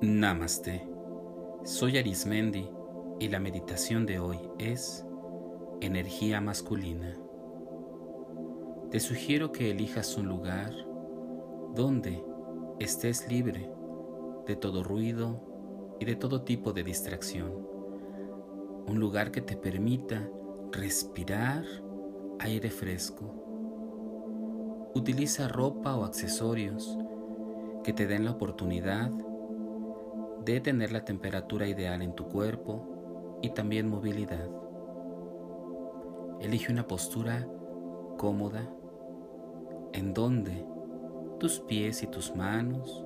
Namaste. Soy Arismendi y la meditación de hoy es energía masculina. Te sugiero que elijas un lugar donde estés libre de todo ruido y de todo tipo de distracción. Un lugar que te permita respirar aire fresco. Utiliza ropa o accesorios que te den la oportunidad de tener la temperatura ideal en tu cuerpo y también movilidad. Elige una postura cómoda en donde tus pies y tus manos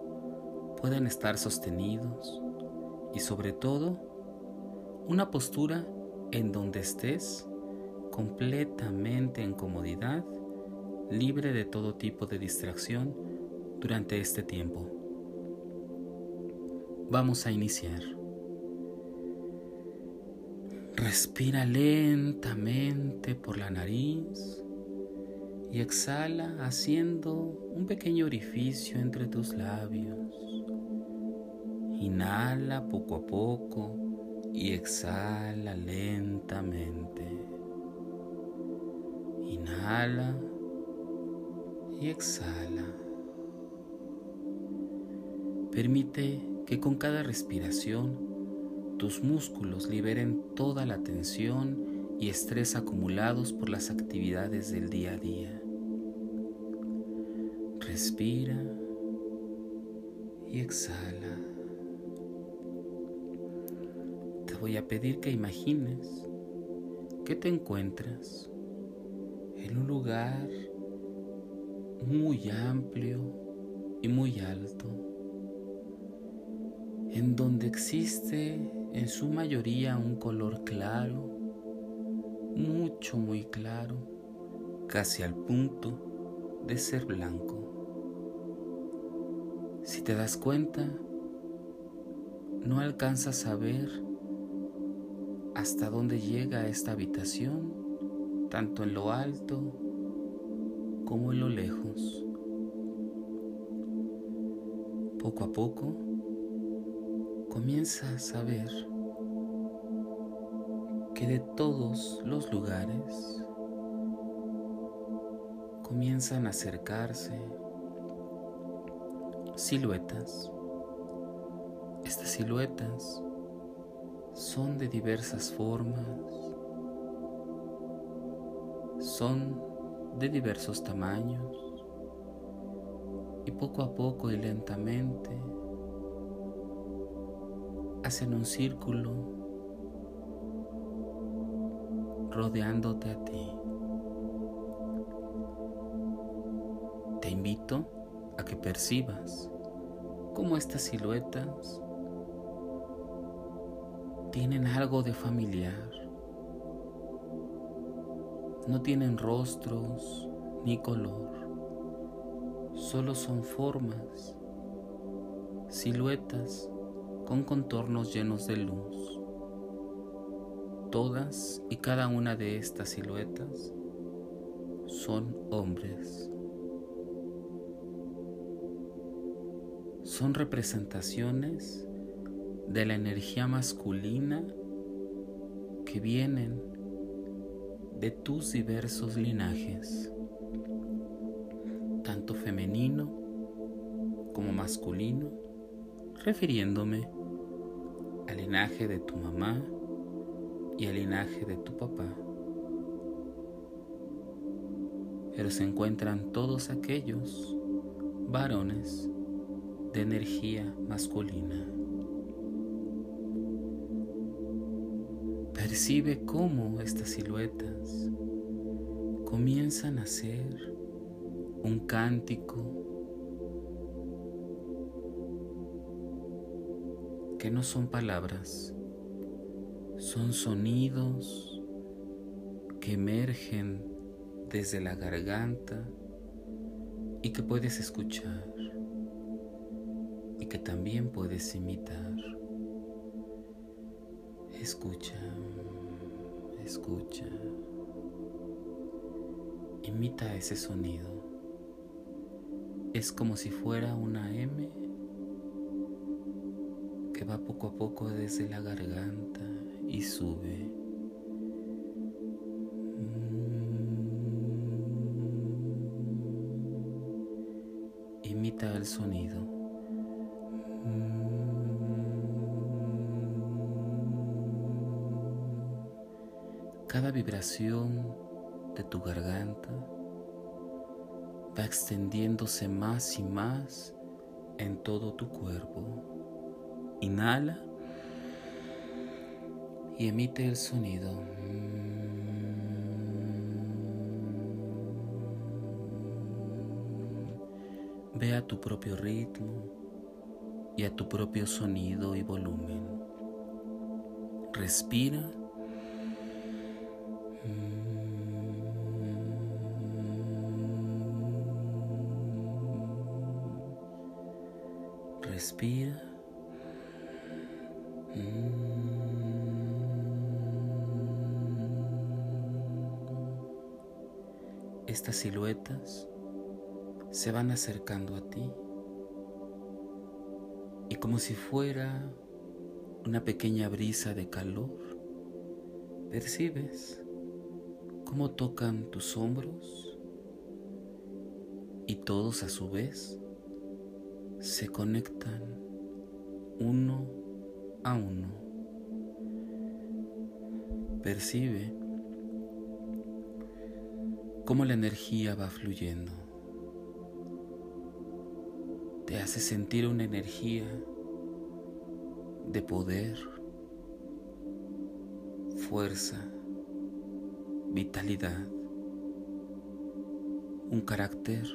puedan estar sostenidos y sobre todo una postura en donde estés completamente en comodidad, libre de todo tipo de distracción durante este tiempo. Vamos a iniciar. Respira lentamente por la nariz y exhala haciendo un pequeño orificio entre tus labios. Inhala poco a poco y exhala lentamente. Inhala y exhala. Permite que con cada respiración tus músculos liberen toda la tensión y estrés acumulados por las actividades del día a día. Respira y exhala. Te voy a pedir que imagines que te encuentras en un lugar muy amplio y muy alto en donde existe en su mayoría un color claro, mucho, muy claro, casi al punto de ser blanco. Si te das cuenta, no alcanzas a ver hasta dónde llega esta habitación, tanto en lo alto como en lo lejos. Poco a poco, comienzas a ver que de todos los lugares comienzan a acercarse siluetas. Estas siluetas son de diversas formas, son de diversos tamaños y poco a poco y lentamente hacen un círculo rodeándote a ti. Te invito a que percibas cómo estas siluetas tienen algo de familiar. No tienen rostros ni color, solo son formas, siluetas con contornos llenos de luz. Todas y cada una de estas siluetas son hombres. Son representaciones de la energía masculina que vienen de tus diversos linajes, tanto femenino como masculino, refiriéndome linaje de tu mamá y al linaje de tu papá. Pero se encuentran todos aquellos varones de energía masculina. Percibe cómo estas siluetas comienzan a ser un cántico que no son palabras, son sonidos que emergen desde la garganta y que puedes escuchar y que también puedes imitar. Escucha, escucha, imita ese sonido. Es como si fuera una M va poco a poco desde la garganta y sube. Imita el sonido. Cada vibración de tu garganta va extendiéndose más y más en todo tu cuerpo. Inhala y emite el sonido. Ve a tu propio ritmo y a tu propio sonido y volumen. Respira. Respira. Estas siluetas se van acercando a ti y como si fuera una pequeña brisa de calor, percibes cómo tocan tus hombros y todos a su vez se conectan uno a uno. Percibe cómo la energía va fluyendo. Te hace sentir una energía de poder, fuerza, vitalidad, un carácter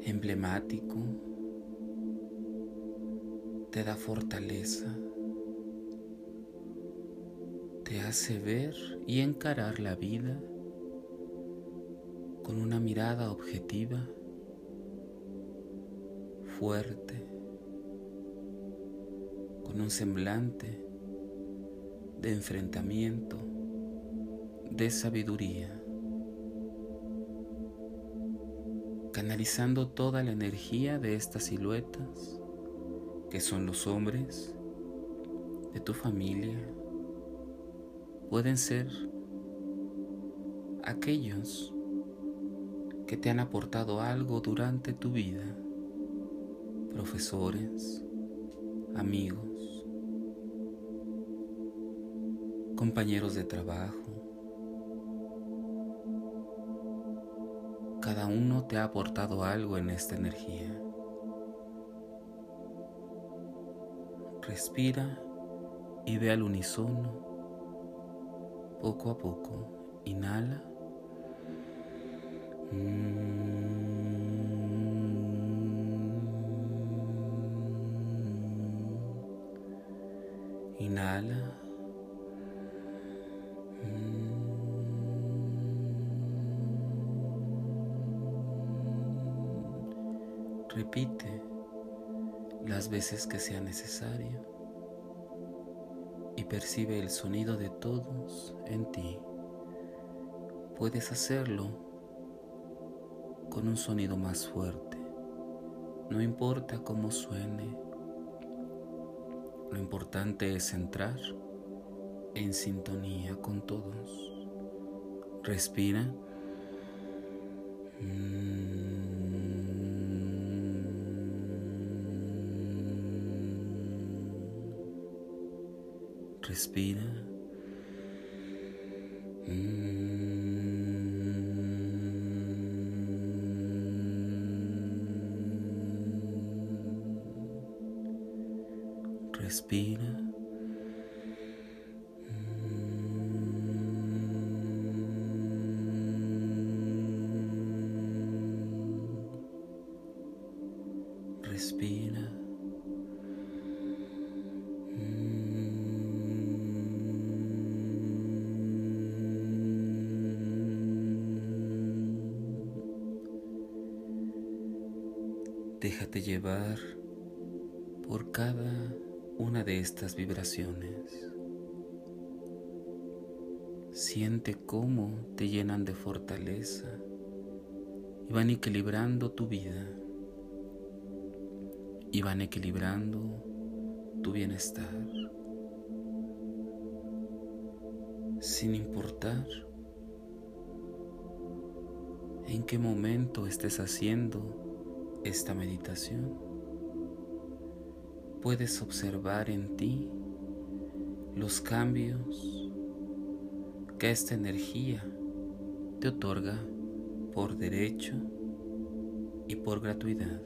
emblemático, te da fortaleza, hace ver y encarar la vida con una mirada objetiva, fuerte, con un semblante de enfrentamiento, de sabiduría. canalizando toda la energía de estas siluetas, que son los hombres de tu familia, pueden ser aquellos que te han aportado algo durante tu vida, profesores, amigos, compañeros de trabajo, Cada uno te ha aportado algo en esta energía. Respira y ve al unísono, poco a poco. Inhala. Inhala. Repite las veces que sea necesario percibe el sonido de todos en ti. Puedes hacerlo con un sonido más fuerte. No importa cómo suene. Lo importante es entrar en sintonía con todos. Respira. Respira. Respira. Respira. Llevar por cada una de estas vibraciones. Siente cómo te llenan de fortaleza y van equilibrando tu vida. y van equilibrando tu bienestar. Sin importar en qué momento estés haciendo esta meditación, puedes observar en ti los cambios que esta energía te otorga por derecho y por gratuidad.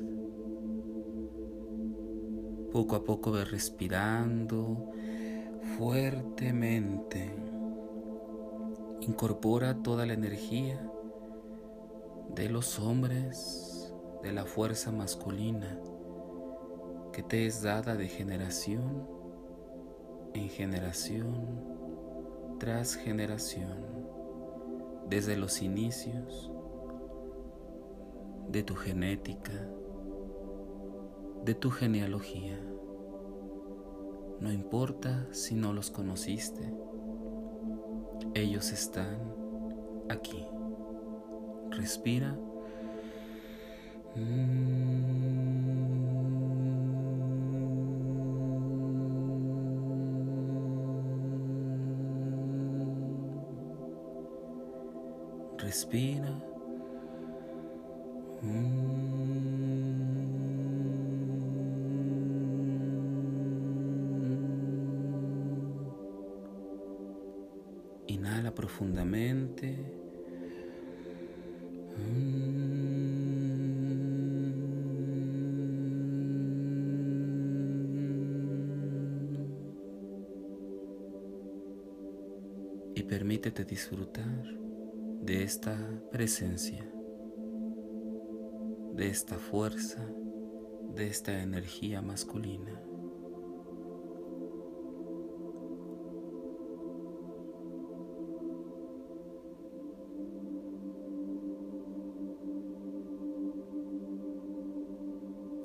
Poco a poco ve respirando fuertemente. Incorpora toda la energía de los hombres, de la fuerza masculina que te es dada de generación en generación tras generación, desde los inicios de tu genética, de tu genealogía. No importa si no los conociste, ellos están aquí. Respira. Respira. Inhala profundamente. Permítete disfrutar de esta presencia, de esta fuerza, de esta energía masculina.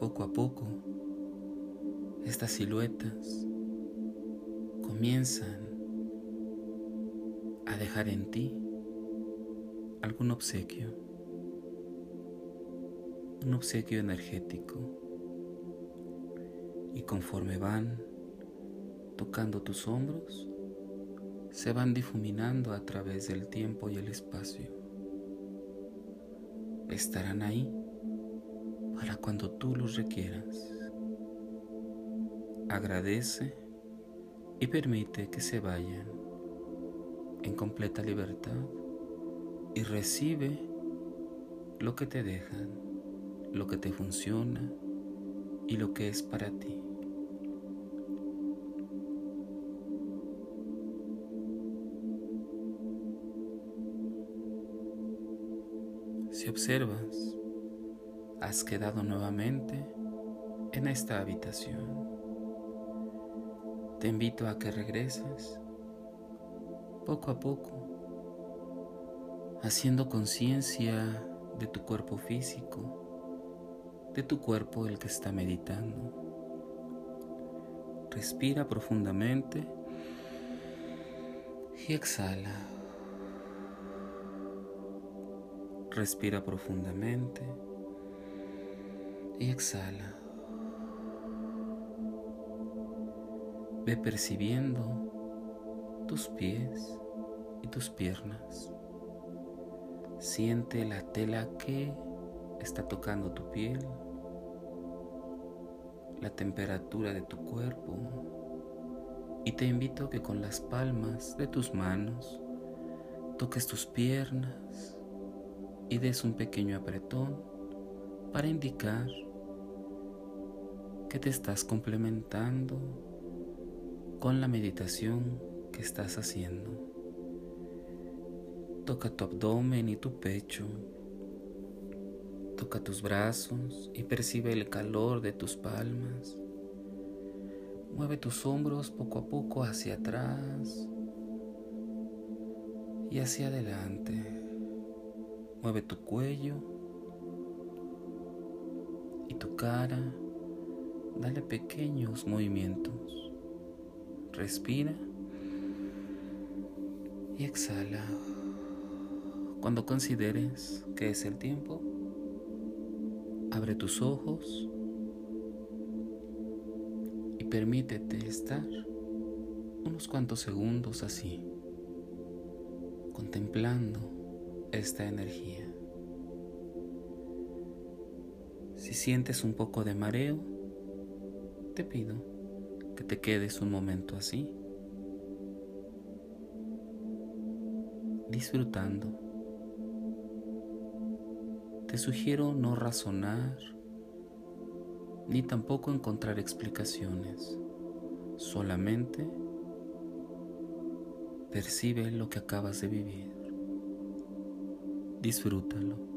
poco a poco, estas siluetas comienzan a dejar en ti algún obsequio, un obsequio energético. Y conforme van tocando tus hombros, se van difuminando a través del tiempo y el espacio. Estarán ahí para cuando tú los requieras. Agradece y permite que se vayan en completa libertad y recibe lo que te dejan, lo que te funciona y lo que es para ti. Si observas has quedado nuevamente en esta habitación. Te invito a que regreses poco a poco, haciendo conciencia de tu cuerpo físico, de tu cuerpo el que está meditando. Respira profundamente y exhala. Respira profundamente y exhala. Ve percibiendo tus pies y tus piernas. Siente la tela que está tocando tu piel, la temperatura de tu cuerpo y te invito a que con las palmas de tus manos toques tus piernas y des un pequeño apretón para indicar que te estás complementando con la meditación estás haciendo. Toca tu abdomen y tu pecho. Toca tus brazos y percibe el calor de tus palmas. Mueve tus hombros poco a poco hacia atrás y hacia adelante. Mueve tu cuello y tu cara Dale pequeños movimientos. Respira y exhala. Cuando consideres que es el tiempo, abre tus ojos permítete estar unos cuantos segundos así, contemplando esta energía. Si sientes un poco de mareo, te pido que te quedes un momento así, disfrutando. Te sugiero no razonar ni tampoco encontrar explicaciones, solamente percibe lo que acabas de vivir, disfrútalo.